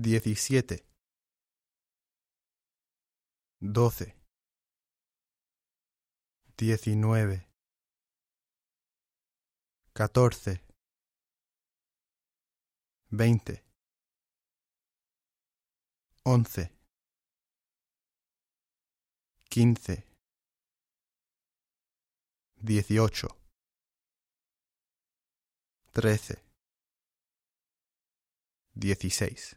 diecisiete, doce, diecinueve, catorce, veinte, once, quince, dieciocho, trece, dieciséis.